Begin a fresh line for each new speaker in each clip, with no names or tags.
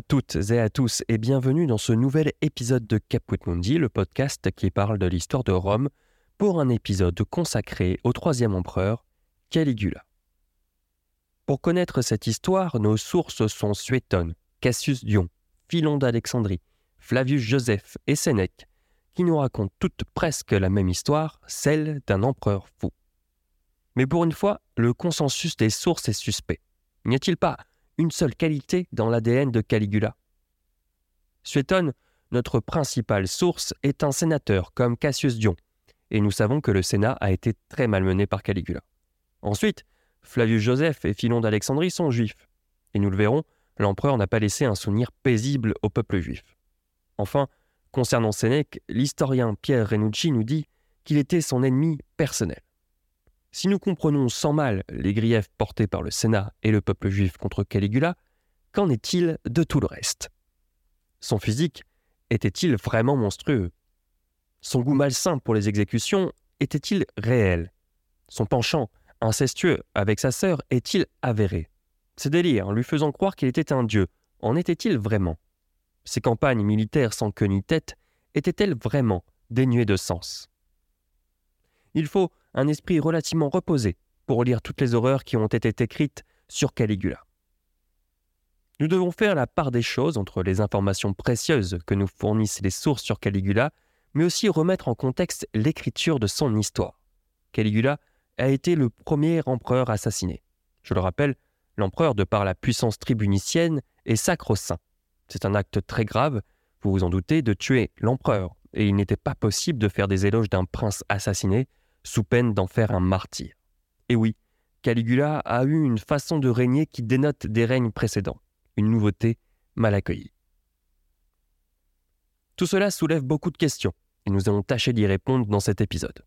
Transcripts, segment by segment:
toutes et à tous et bienvenue dans ce nouvel épisode de Caput Mundi, le podcast qui parle de l'histoire de Rome, pour un épisode consacré au troisième empereur, Caligula. Pour connaître cette histoire, nos sources sont Suétone, Cassius Dion, Philon d'Alexandrie, Flavius Joseph et Sénèque, qui nous racontent toutes presque la même histoire, celle d'un empereur fou. Mais pour une fois, le consensus des sources est suspect. N'y a-t-il pas une seule qualité dans l'ADN de Caligula Suétone, notre principale source, est un sénateur comme Cassius Dion, et nous savons que le Sénat a été très malmené par Caligula. Ensuite, Flavius Joseph et Philon d'Alexandrie sont juifs, et nous le verrons, l'empereur n'a pas laissé un souvenir paisible au peuple juif. Enfin, concernant Sénèque, l'historien Pierre Renucci nous dit qu'il était son ennemi personnel. Si nous comprenons sans mal les griefs portés par le Sénat et le peuple juif contre Caligula, qu'en est-il de tout le reste? Son physique était-il vraiment monstrueux? Son goût malsain pour les exécutions était-il réel? Son penchant incestueux avec sa sœur est-il avéré? Ses délires lui faisant croire qu'il était un dieu, en était-il vraiment? Ses campagnes militaires sans queue ni tête étaient-elles vraiment dénuées de sens? Il faut un esprit relativement reposé pour lire toutes les horreurs qui ont été écrites sur Caligula. Nous devons faire la part des choses entre les informations précieuses que nous fournissent les sources sur Caligula, mais aussi remettre en contexte l'écriture de son histoire. Caligula a été le premier empereur assassiné. Je le rappelle, l'empereur, de par la puissance tribunicienne, est sacro-saint. C'est un acte très grave, vous vous en doutez, de tuer l'empereur, et il n'était pas possible de faire des éloges d'un prince assassiné sous peine d'en faire un martyr. Et oui, Caligula a eu une façon de régner qui dénote des règnes précédents, une nouveauté mal accueillie. Tout cela soulève beaucoup de questions, et nous allons tâcher d'y répondre dans cet épisode.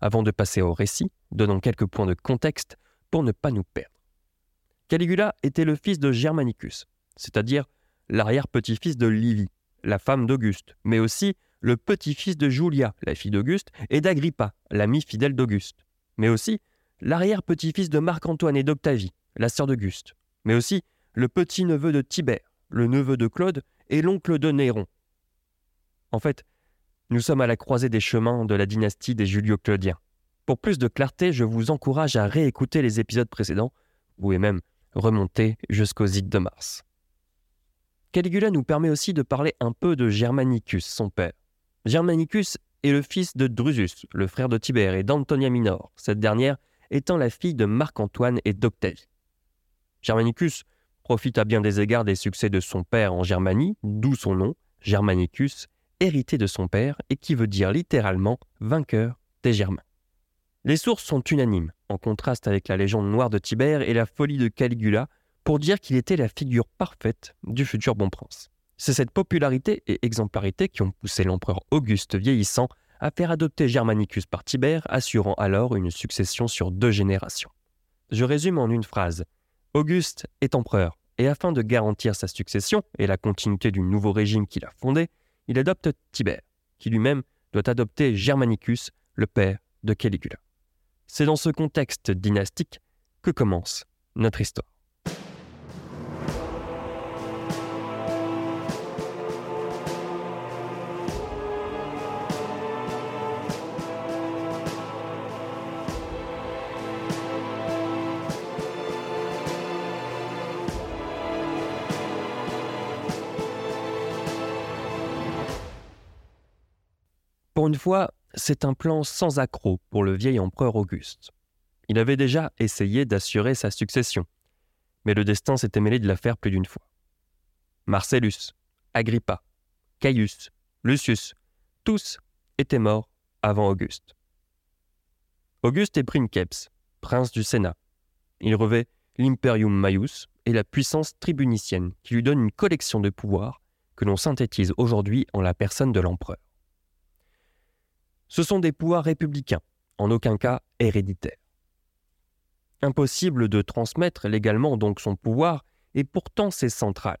Avant de passer au récit, donnons quelques points de contexte pour ne pas nous perdre. Caligula était le fils de Germanicus, c'est-à-dire l'arrière-petit-fils de Livie, la femme d'Auguste, mais aussi le petit-fils de Julia, la fille d'Auguste, et d'Agrippa, l'ami fidèle d'Auguste, mais aussi l'arrière-petit-fils de Marc-Antoine et d'Octavie, la sœur d'Auguste, mais aussi le petit-neveu de Tibère, le neveu de Claude et l'oncle de Néron. En fait, nous sommes à la croisée des chemins de la dynastie des Julio-Claudiens. Pour plus de clarté, je vous encourage à réécouter les épisodes précédents, ou pouvez même remonter jusqu'aux ides de Mars. Caligula nous permet aussi de parler un peu de Germanicus, son père. Germanicus est le fils de Drusus, le frère de Tibère et d'Antonia Minor, cette dernière étant la fille de Marc-Antoine et d'Octavie. Germanicus profite à bien des égards des succès de son père en Germanie, d'où son nom, Germanicus, hérité de son père et qui veut dire littéralement vainqueur des Germains. Les sources sont unanimes, en contraste avec la légende noire de Tibère et la folie de Caligula, pour dire qu'il était la figure parfaite du futur bon prince. C'est cette popularité et exemplarité qui ont poussé l'empereur Auguste vieillissant à faire adopter Germanicus par Tibère, assurant alors une succession sur deux générations. Je résume en une phrase. Auguste est empereur, et afin de garantir sa succession et la continuité du nouveau régime qu'il a fondé, il adopte Tibère, qui lui-même doit adopter Germanicus, le père de Caligula. C'est dans ce contexte dynastique que commence notre histoire. Pour une fois, c'est un plan sans accroc pour le vieil empereur Auguste. Il avait déjà essayé d'assurer sa succession, mais le destin s'était mêlé de l'affaire plus d'une fois. Marcellus, Agrippa, Caius, Lucius, tous étaient morts avant Auguste. Auguste est princeps, prince du Sénat. Il revêt l'imperium maius et la puissance tribunicienne qui lui donne une collection de pouvoirs que l'on synthétise aujourd'hui en la personne de l'empereur. Ce sont des pouvoirs républicains, en aucun cas héréditaires. Impossible de transmettre légalement donc son pouvoir, et pourtant c'est central.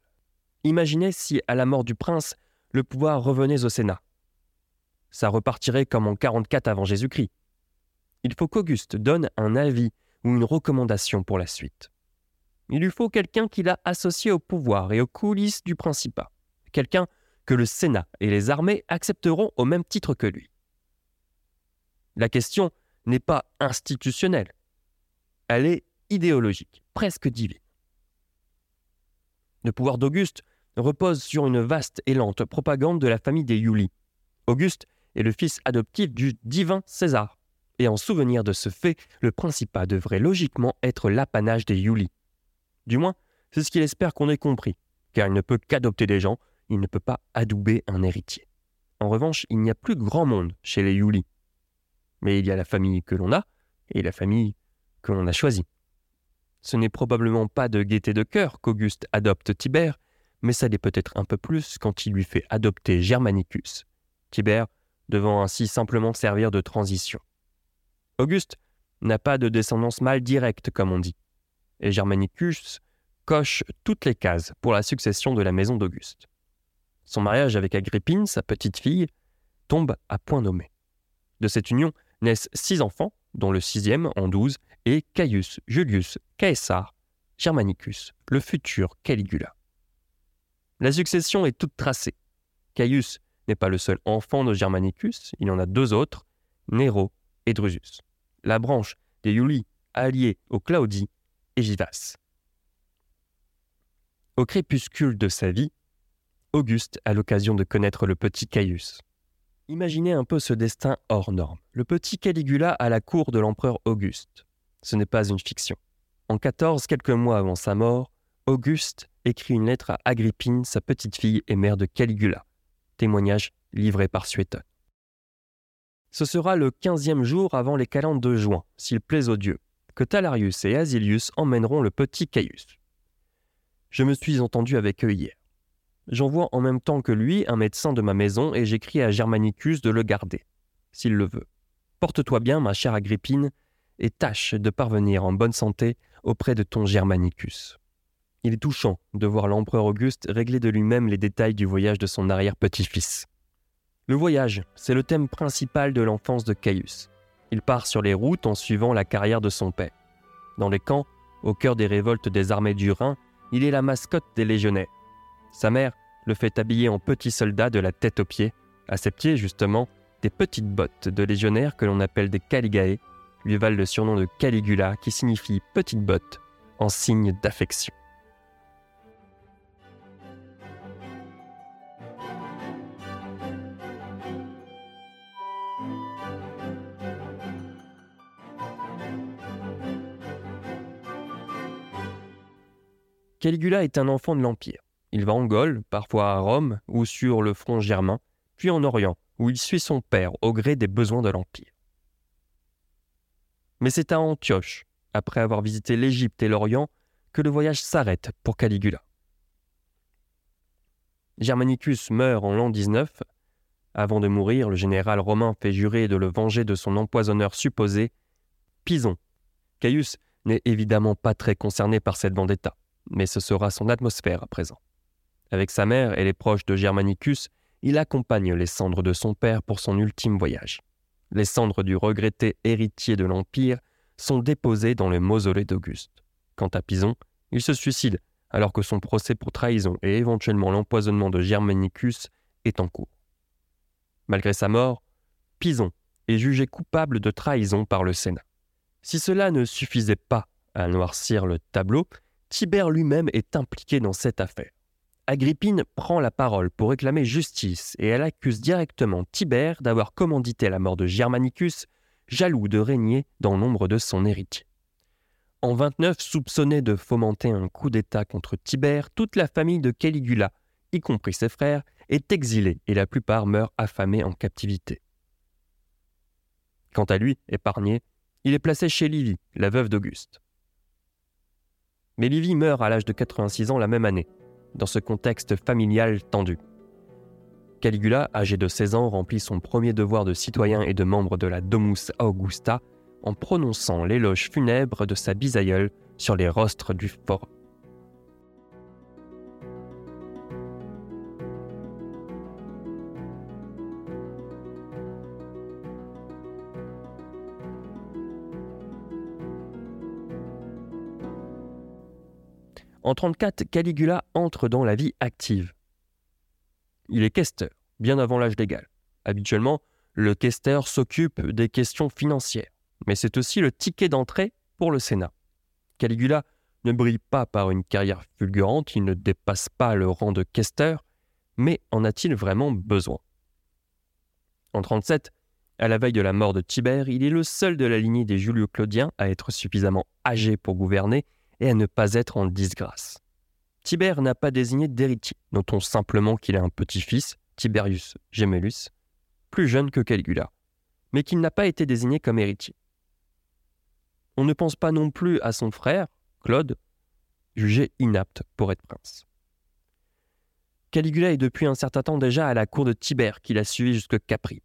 Imaginez si, à la mort du prince, le pouvoir revenait au Sénat. Ça repartirait comme en 44 avant Jésus-Christ. Il faut qu'Auguste donne un avis ou une recommandation pour la suite. Il lui faut quelqu'un qui l'a associé au pouvoir et aux coulisses du Principat. Quelqu'un que le Sénat et les armées accepteront au même titre que lui. La question n'est pas institutionnelle, elle est idéologique, presque divine. Le pouvoir d'Auguste repose sur une vaste et lente propagande de la famille des Iuli. Auguste est le fils adoptif du divin César, et en souvenir de ce fait, le Principat devrait logiquement être l'apanage des Iuli. Du moins, c'est ce qu'il espère qu'on ait compris, car il ne peut qu'adopter des gens, il ne peut pas adouber un héritier. En revanche, il n'y a plus grand monde chez les Yuli. Mais il y a la famille que l'on a et la famille que l'on a choisie. Ce n'est probablement pas de gaieté de cœur qu'Auguste adopte Tibère, mais ça l'est peut-être un peu plus quand il lui fait adopter Germanicus, Tibère devant ainsi simplement servir de transition. Auguste n'a pas de descendance mâle directe, comme on dit, et Germanicus coche toutes les cases pour la succession de la maison d'Auguste. Son mariage avec Agrippine, sa petite fille, tombe à point nommé. De cette union naissent six enfants, dont le sixième, en douze, est Caius Julius Caesar Germanicus, le futur Caligula. La succession est toute tracée. Caius n'est pas le seul enfant de Germanicus, il y en a deux autres, Nero et Drusus. La branche des Iuli alliée aux Claudii et Vivace. Au crépuscule de sa vie, Auguste a l'occasion de connaître le petit Caius. Imaginez un peu ce destin hors norme. Le petit Caligula à la cour de l'empereur Auguste. Ce n'est pas une fiction. En 14, quelques mois avant sa mort, Auguste écrit une lettre à Agrippine, sa petite fille et mère de Caligula. Témoignage livré par Suétone. Ce sera le quinzième jour avant les calendes de juin, s'il plaît aux dieux, que Talarius et Asilius emmèneront le petit Caius. Je me suis entendu avec eux hier. J'envoie en même temps que lui un médecin de ma maison et j'écris à Germanicus de le garder, s'il le veut. Porte-toi bien, ma chère Agrippine, et tâche de parvenir en bonne santé auprès de ton Germanicus. Il est touchant de voir l'empereur Auguste régler de lui-même les détails du voyage de son arrière-petit-fils. Le voyage, c'est le thème principal de l'enfance de Caius. Il part sur les routes en suivant la carrière de son père. Dans les camps, au cœur des révoltes des armées du Rhin, il est la mascotte des légionnaires. Sa mère le fait habiller en petit soldat de la tête aux pieds. À ses pieds, justement, des petites bottes de légionnaire que l'on appelle des caligae lui valent le surnom de Caligula qui signifie petite botte en signe d'affection. Caligula est un enfant de l'Empire. Il va en Gaule, parfois à Rome ou sur le front germain, puis en Orient, où il suit son père au gré des besoins de l'Empire. Mais c'est à Antioche, après avoir visité l'Égypte et l'Orient, que le voyage s'arrête pour Caligula. Germanicus meurt en l'an 19. Avant de mourir, le général romain fait jurer de le venger de son empoisonneur supposé, Pison. Caius n'est évidemment pas très concerné par cette vendetta, mais ce sera son atmosphère à présent. Avec sa mère et les proches de Germanicus, il accompagne les cendres de son père pour son ultime voyage. Les cendres du regretté héritier de l'Empire sont déposées dans le mausolée d'Auguste. Quant à Pison, il se suicide alors que son procès pour trahison et éventuellement l'empoisonnement de Germanicus est en cours. Malgré sa mort, Pison est jugé coupable de trahison par le Sénat. Si cela ne suffisait pas à noircir le tableau, Tibère lui-même est impliqué dans cette affaire. Agrippine prend la parole pour réclamer justice et elle accuse directement Tibère d'avoir commandité la mort de Germanicus, jaloux de régner dans l'ombre de son héritier. En 29, soupçonné de fomenter un coup d'État contre Tibère, toute la famille de Caligula, y compris ses frères, est exilée et la plupart meurent affamés en captivité. Quant à lui, épargné, il est placé chez Livie, la veuve d'Auguste. Mais Livie meurt à l'âge de 86 ans la même année, dans ce contexte familial tendu. Caligula, âgé de 16 ans, remplit son premier devoir de citoyen et de membre de la Domus Augusta en prononçant l'éloge funèbre de sa bisaïeule sur les rostres du forum. En 34, Caligula entre dans la vie active. Il est questeur, bien avant l'âge légal. Habituellement, le questeur s'occupe des questions financières, mais c'est aussi le ticket d'entrée pour le Sénat. Caligula ne brille pas par une carrière fulgurante, il ne dépasse pas le rang de questeur, mais en a-t-il vraiment besoin? En 37, à la veille de la mort de Tibère, il est le seul de la lignée des Julio-Claudiens à être suffisamment âgé pour gouverner et à ne pas être en disgrâce. Tibère n'a pas désigné d'héritier, notons simplement qu'il a un petit-fils, Tiberius Gemellus, plus jeune que Caligula, mais qu'il n'a pas été désigné comme héritier. On ne pense pas non plus à son frère, Claude, jugé inapte pour être prince. Caligula est depuis un certain temps déjà à la cour de Tibère, qu'il a suivi jusque Capri.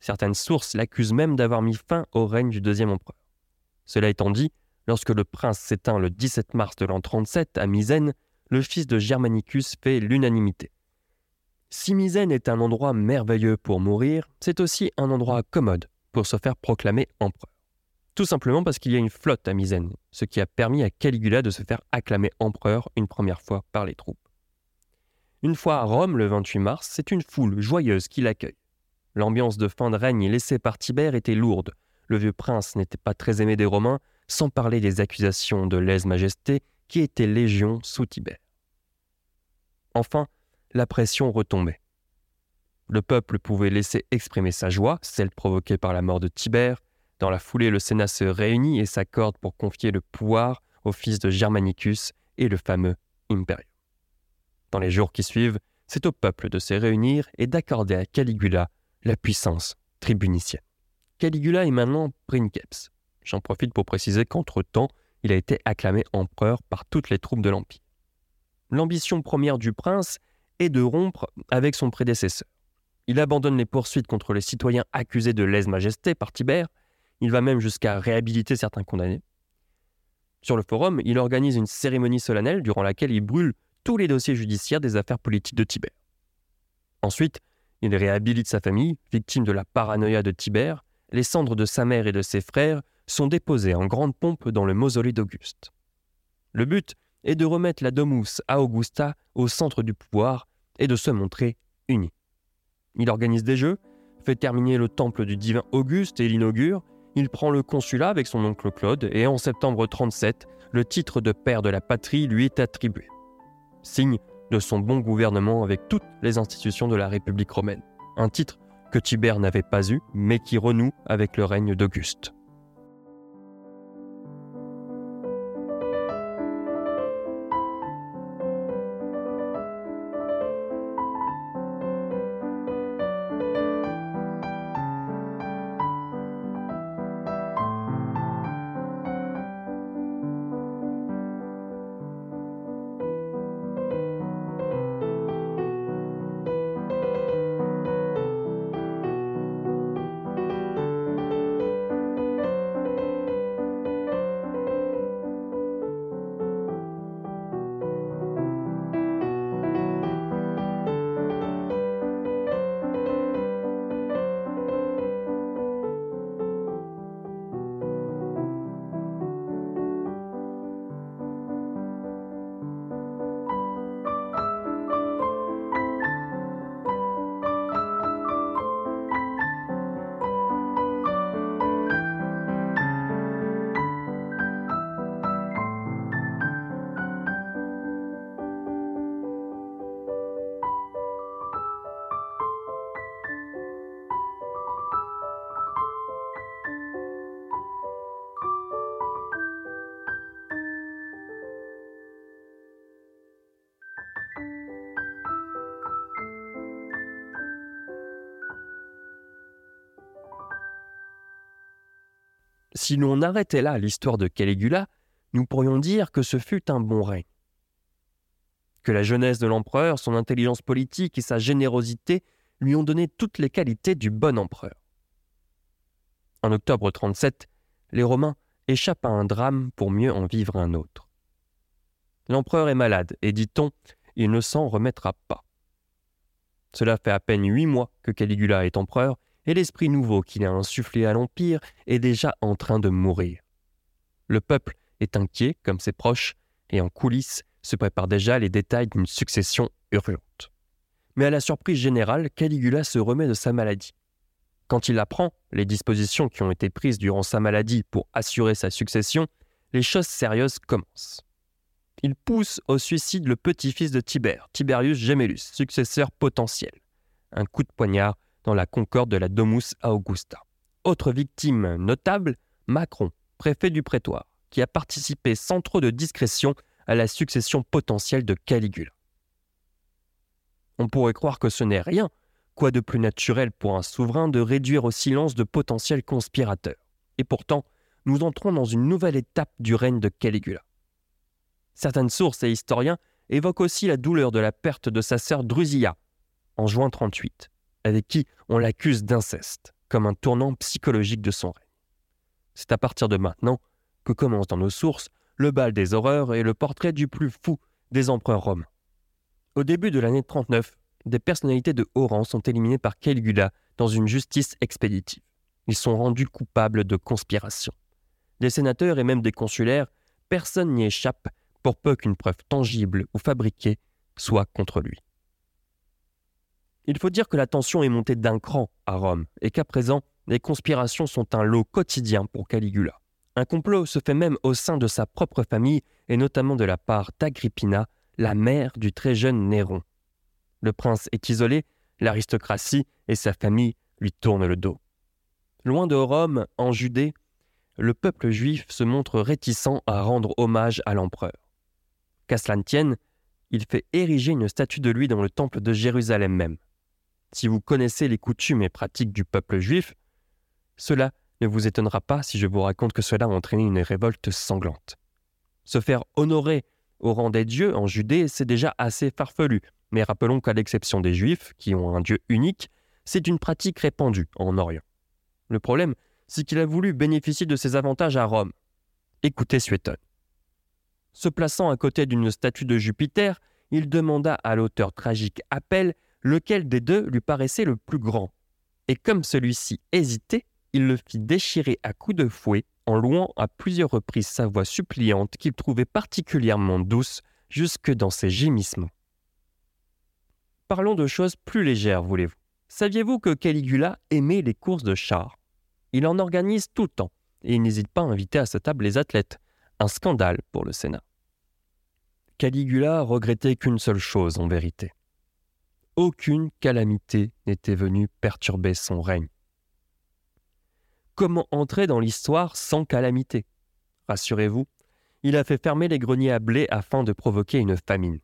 Certaines sources l'accusent même d'avoir mis fin au règne du deuxième empereur. Cela étant dit, lorsque le prince s'éteint le 17 mars de l'an 37 à Misène, le fils de Germanicus fait l'unanimité. Si Misène est un endroit merveilleux pour mourir, c'est aussi un endroit commode pour se faire proclamer empereur. Tout simplement parce qu'il y a une flotte à Misène, ce qui a permis à Caligula de se faire acclamer empereur une première fois par les troupes. Une fois à Rome le 28 mars, c'est une foule joyeuse qui l'accueille. L'ambiance de fin de règne laissée par Tibère était lourde. Le vieux prince n'était pas très aimé des Romains, sans parler des accusations de lèse-majesté qui étaient légion sous Tibère. Enfin, la pression retombait. Le peuple pouvait laisser exprimer sa joie, celle provoquée par la mort de Tibère, dans la foulée, le Sénat se réunit et s'accorde pour confier le pouvoir au fils de Germanicus et le fameux Imperium. Dans les jours qui suivent, c'est au peuple de se réunir et d'accorder à Caligula la puissance tribunicienne. Caligula est maintenant princeps. J'en profite pour préciser qu'entre-temps, il a été acclamé empereur par toutes les troupes de l'Empire. L'ambition première du prince est de rompre avec son prédécesseur. Il abandonne les poursuites contre les citoyens accusés de lèse-majesté par Tibère il va même jusqu'à réhabiliter certains condamnés. Sur le forum, il organise une cérémonie solennelle durant laquelle il brûle tous les dossiers judiciaires des affaires politiques de Tibère. Ensuite, il réhabilite sa famille, victime de la paranoïa de Tibère. Les cendres de sa mère et de ses frères sont déposées en grande pompe dans le mausolée d'Auguste. Le but est de remettre la Domus à Augusta au centre du pouvoir et de se montrer uni. Il organise des jeux, fait terminer le temple du divin Auguste et l'inaugure, il prend le consulat avec son oncle Claude et en septembre 37, le titre de père de la patrie lui est attribué. Signe de son bon gouvernement avec toutes les institutions de la République romaine. Un titre que Tibère n'avait pas eu, mais qui renoue avec le règne d'Auguste. Si l'on arrêtait là l'histoire de Caligula, nous pourrions dire que ce fut un bon règne. Que la jeunesse de l'empereur, son intelligence politique et sa générosité lui ont donné toutes les qualités du bon empereur. En octobre 37, les Romains échappent à un drame pour mieux en vivre un autre. L'empereur est malade et, dit-on, il ne s'en remettra pas. Cela fait à peine huit mois que Caligula est empereur et l'esprit nouveau qu'il a insufflé à l'Empire est déjà en train de mourir. Le peuple est inquiet comme ses proches, et en coulisses, se prépare déjà les détails d'une succession urgente. Mais à la surprise générale, Caligula se remet de sa maladie. Quand il apprend les dispositions qui ont été prises durant sa maladie pour assurer sa succession, les choses sérieuses commencent. Il pousse au suicide le petit-fils de Tibère, Tiberius Gemellus, successeur potentiel. Un coup de poignard dans la concorde de la Domus Augusta. Autre victime notable, Macron, préfet du prétoire, qui a participé sans trop de discrétion à la succession potentielle de Caligula. On pourrait croire que ce n'est rien, quoi de plus naturel pour un souverain de réduire au silence de potentiels conspirateurs. Et pourtant, nous entrons dans une nouvelle étape du règne de Caligula. Certaines sources et historiens évoquent aussi la douleur de la perte de sa sœur Drusilla, en juin 38, avec qui on l'accuse d'inceste, comme un tournant psychologique de son règne. C'est à partir de maintenant que commence dans nos sources le bal des horreurs et le portrait du plus fou des empereurs romains. Au début de l'année 39, des personnalités de haut rang sont éliminées par Caligula dans une justice expéditive. Ils sont rendus coupables de conspiration. Des sénateurs et même des consulaires, personne n'y échappe pour peu qu'une preuve tangible ou fabriquée soit contre lui. Il faut dire que la tension est montée d'un cran à Rome et qu'à présent, les conspirations sont un lot quotidien pour Caligula. Un complot se fait même au sein de sa propre famille et notamment de la part d'Agrippina, la mère du très jeune Néron. Le prince est isolé, l'aristocratie et sa famille lui tournent le dos. Loin de Rome, en Judée, le peuple juif se montre réticent à rendre hommage à l'empereur. Qu'à il fait ériger une statue de lui dans le temple de Jérusalem même. Si vous connaissez les coutumes et pratiques du peuple juif, cela ne vous étonnera pas si je vous raconte que cela a entraîné une révolte sanglante. Se faire honorer au rang des dieux en Judée, c'est déjà assez farfelu, mais rappelons qu'à l'exception des Juifs, qui ont un Dieu unique, c'est une pratique répandue en Orient. Le problème, c'est qu'il a voulu bénéficier de ses avantages à Rome. Écoutez Suétone. Se plaçant à côté d'une statue de Jupiter, il demanda à l'auteur tragique Appel lequel des deux lui paraissait le plus grand. Et comme celui-ci hésitait, il le fit déchirer à coups de fouet en louant à plusieurs reprises sa voix suppliante qu'il trouvait particulièrement douce jusque dans ses gémissements. Parlons de choses plus légères, voulez-vous. Saviez-vous que Caligula aimait les courses de chars? Il en organise tout le temps, et il n'hésite pas à inviter à sa table les athlètes. Un scandale pour le Sénat. Caligula regrettait qu'une seule chose en vérité. Aucune calamité n'était venue perturber son règne. Comment entrer dans l'histoire sans calamité? Rassurez-vous, il a fait fermer les greniers à blé afin de provoquer une famine.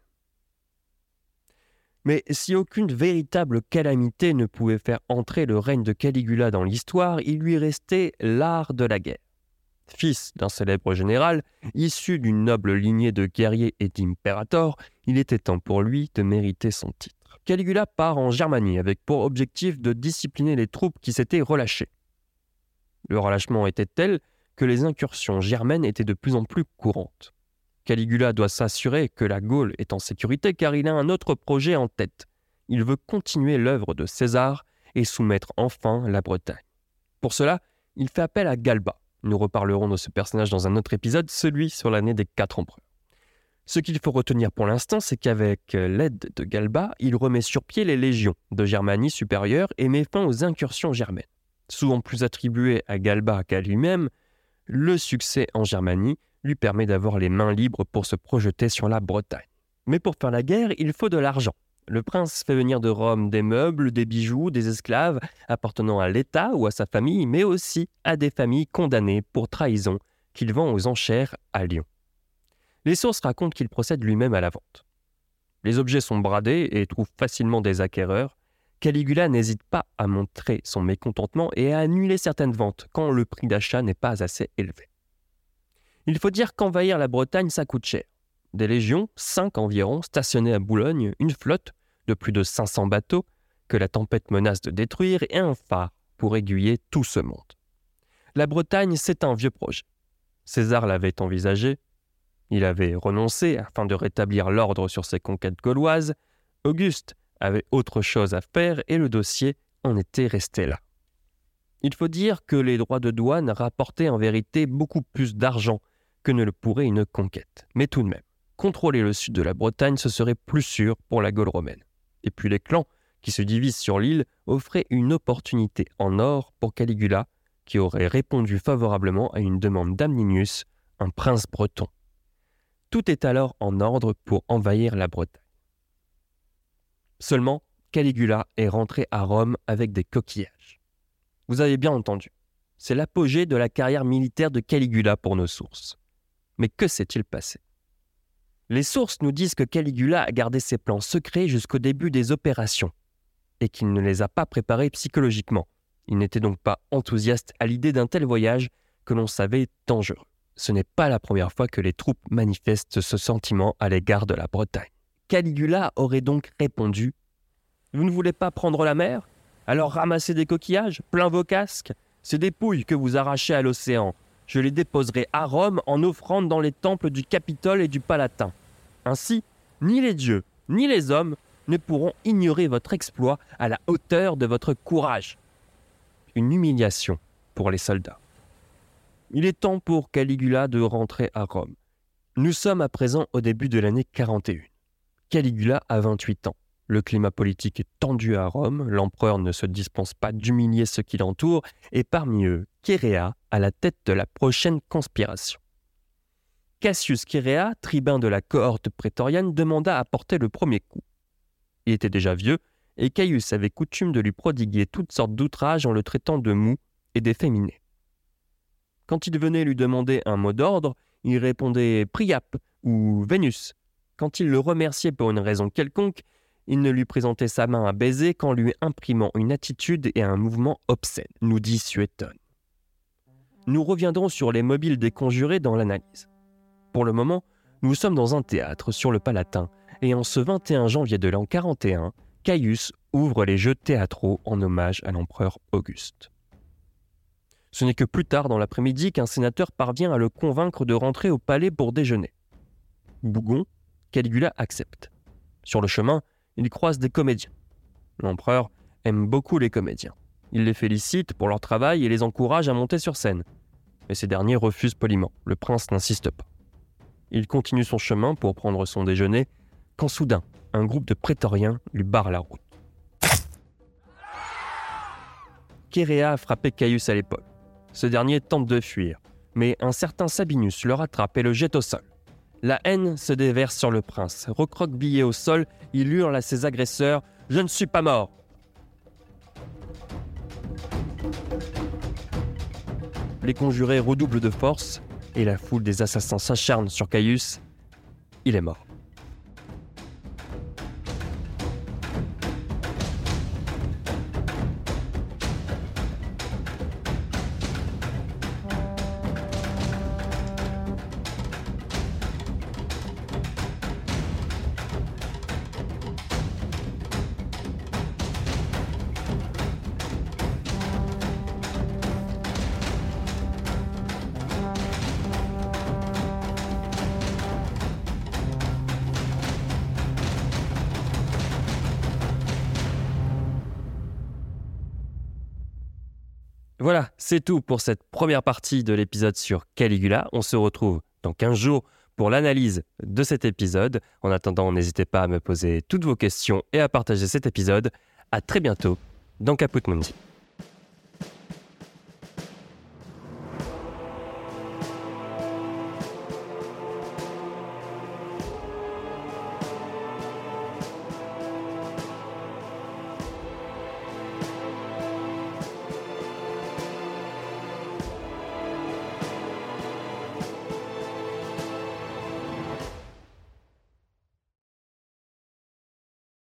Mais si aucune véritable calamité ne pouvait faire entrer le règne de Caligula dans l'histoire, il lui restait l'art de la guerre. Fils d'un célèbre général, issu d'une noble lignée de guerriers et d'impérators, il était temps pour lui de mériter son titre. Caligula part en Germanie avec pour objectif de discipliner les troupes qui s'étaient relâchées. Le relâchement était tel que les incursions germaines étaient de plus en plus courantes. Caligula doit s'assurer que la Gaule est en sécurité car il a un autre projet en tête. Il veut continuer l'œuvre de César et soumettre enfin la Bretagne. Pour cela, il fait appel à Galba. Nous reparlerons de ce personnage dans un autre épisode, celui sur l'année des quatre empereurs. Ce qu'il faut retenir pour l'instant, c'est qu'avec l'aide de Galba, il remet sur pied les légions de Germanie supérieure et met fin aux incursions germaines souvent plus attribué à Galba qu'à lui-même, le succès en Germanie lui permet d'avoir les mains libres pour se projeter sur la Bretagne. Mais pour faire la guerre, il faut de l'argent. Le prince fait venir de Rome des meubles, des bijoux, des esclaves appartenant à l'État ou à sa famille, mais aussi à des familles condamnées pour trahison qu'il vend aux enchères à Lyon. Les sources racontent qu'il procède lui-même à la vente. Les objets sont bradés et trouvent facilement des acquéreurs, Caligula n'hésite pas à montrer son mécontentement et à annuler certaines ventes quand le prix d'achat n'est pas assez élevé. Il faut dire qu'envahir la Bretagne, ça coûte cher. Des légions, cinq environ, stationnées à Boulogne, une flotte de plus de 500 bateaux que la tempête menace de détruire et un phare pour aiguiller tout ce monde. La Bretagne, c'est un vieux projet. César l'avait envisagé, il avait renoncé afin de rétablir l'ordre sur ses conquêtes gauloises, Auguste avait autre chose à faire et le dossier en était resté là. Il faut dire que les droits de douane rapportaient en vérité beaucoup plus d'argent que ne le pourrait une conquête. Mais tout de même, contrôler le sud de la Bretagne, ce serait plus sûr pour la Gaule romaine. Et puis les clans qui se divisent sur l'île offraient une opportunité en or pour Caligula, qui aurait répondu favorablement à une demande d'Amninius, un prince breton. Tout est alors en ordre pour envahir la Bretagne. Seulement, Caligula est rentré à Rome avec des coquillages. Vous avez bien entendu, c'est l'apogée de la carrière militaire de Caligula pour nos sources. Mais que s'est-il passé? Les sources nous disent que Caligula a gardé ses plans secrets jusqu'au début des opérations et qu'il ne les a pas préparés psychologiquement. Il n'était donc pas enthousiaste à l'idée d'un tel voyage que l'on savait dangereux. Ce n'est pas la première fois que les troupes manifestent ce sentiment à l'égard de la Bretagne. Caligula aurait donc répondu Vous ne voulez pas prendre la mer? Alors ramassez des coquillages, plein vos casques. Ces dépouilles que vous arrachez à l'océan, je les déposerai à Rome en offrande dans les temples du Capitole et du Palatin. Ainsi, ni les dieux, ni les hommes ne pourront ignorer votre exploit à la hauteur de votre courage. Une humiliation pour les soldats. Il est temps pour Caligula de rentrer à Rome. Nous sommes à présent au début de l'année 41. Caligula a 28 ans. Le climat politique est tendu à Rome, l'empereur ne se dispense pas d'humilier ceux qui l'entourent, et parmi eux, Chéréa à la tête de la prochaine conspiration. Cassius Chéréa, tribun de la cohorte prétorienne, demanda à porter le premier coup. Il était déjà vieux, et Caius avait coutume de lui prodiguer toutes sortes d'outrages en le traitant de mou et d'efféminé. Quand il venait lui demander un mot d'ordre, il répondait Priap ou Vénus. Quand il le remerciait pour une raison quelconque, il ne lui présentait sa main à baiser qu'en lui imprimant une attitude et un mouvement obscène, nous dit Suétone. Nous reviendrons sur les mobiles des conjurés dans l'analyse. Pour le moment, nous sommes dans un théâtre sur le Palatin, et en ce 21 janvier de l'an 41, Caius ouvre les jeux théâtraux en hommage à l'empereur Auguste. Ce n'est que plus tard dans l'après-midi qu'un sénateur parvient à le convaincre de rentrer au palais pour déjeuner. Bougon, Caligula accepte. Sur le chemin, il croise des comédiens. L'empereur aime beaucoup les comédiens. Il les félicite pour leur travail et les encourage à monter sur scène. Mais ces derniers refusent poliment. Le prince n'insiste pas. Il continue son chemin pour prendre son déjeuner quand soudain, un groupe de prétoriens lui barre la route. Kéréa a frappé Caius à l'épaule. Ce dernier tente de fuir, mais un certain Sabinus le rattrape et le jette au sol. La haine se déverse sur le prince. Recroquevillé au sol, il hurle à ses agresseurs Je ne suis pas mort Les conjurés redoublent de force et la foule des assassins s'acharne sur Caius. Il est mort. Voilà, c'est tout pour cette première partie de l'épisode sur Caligula. On se retrouve dans 15 jours pour l'analyse de cet épisode. En attendant, n'hésitez pas à me poser toutes vos questions et à partager cet épisode. À très bientôt dans Caput Mundi.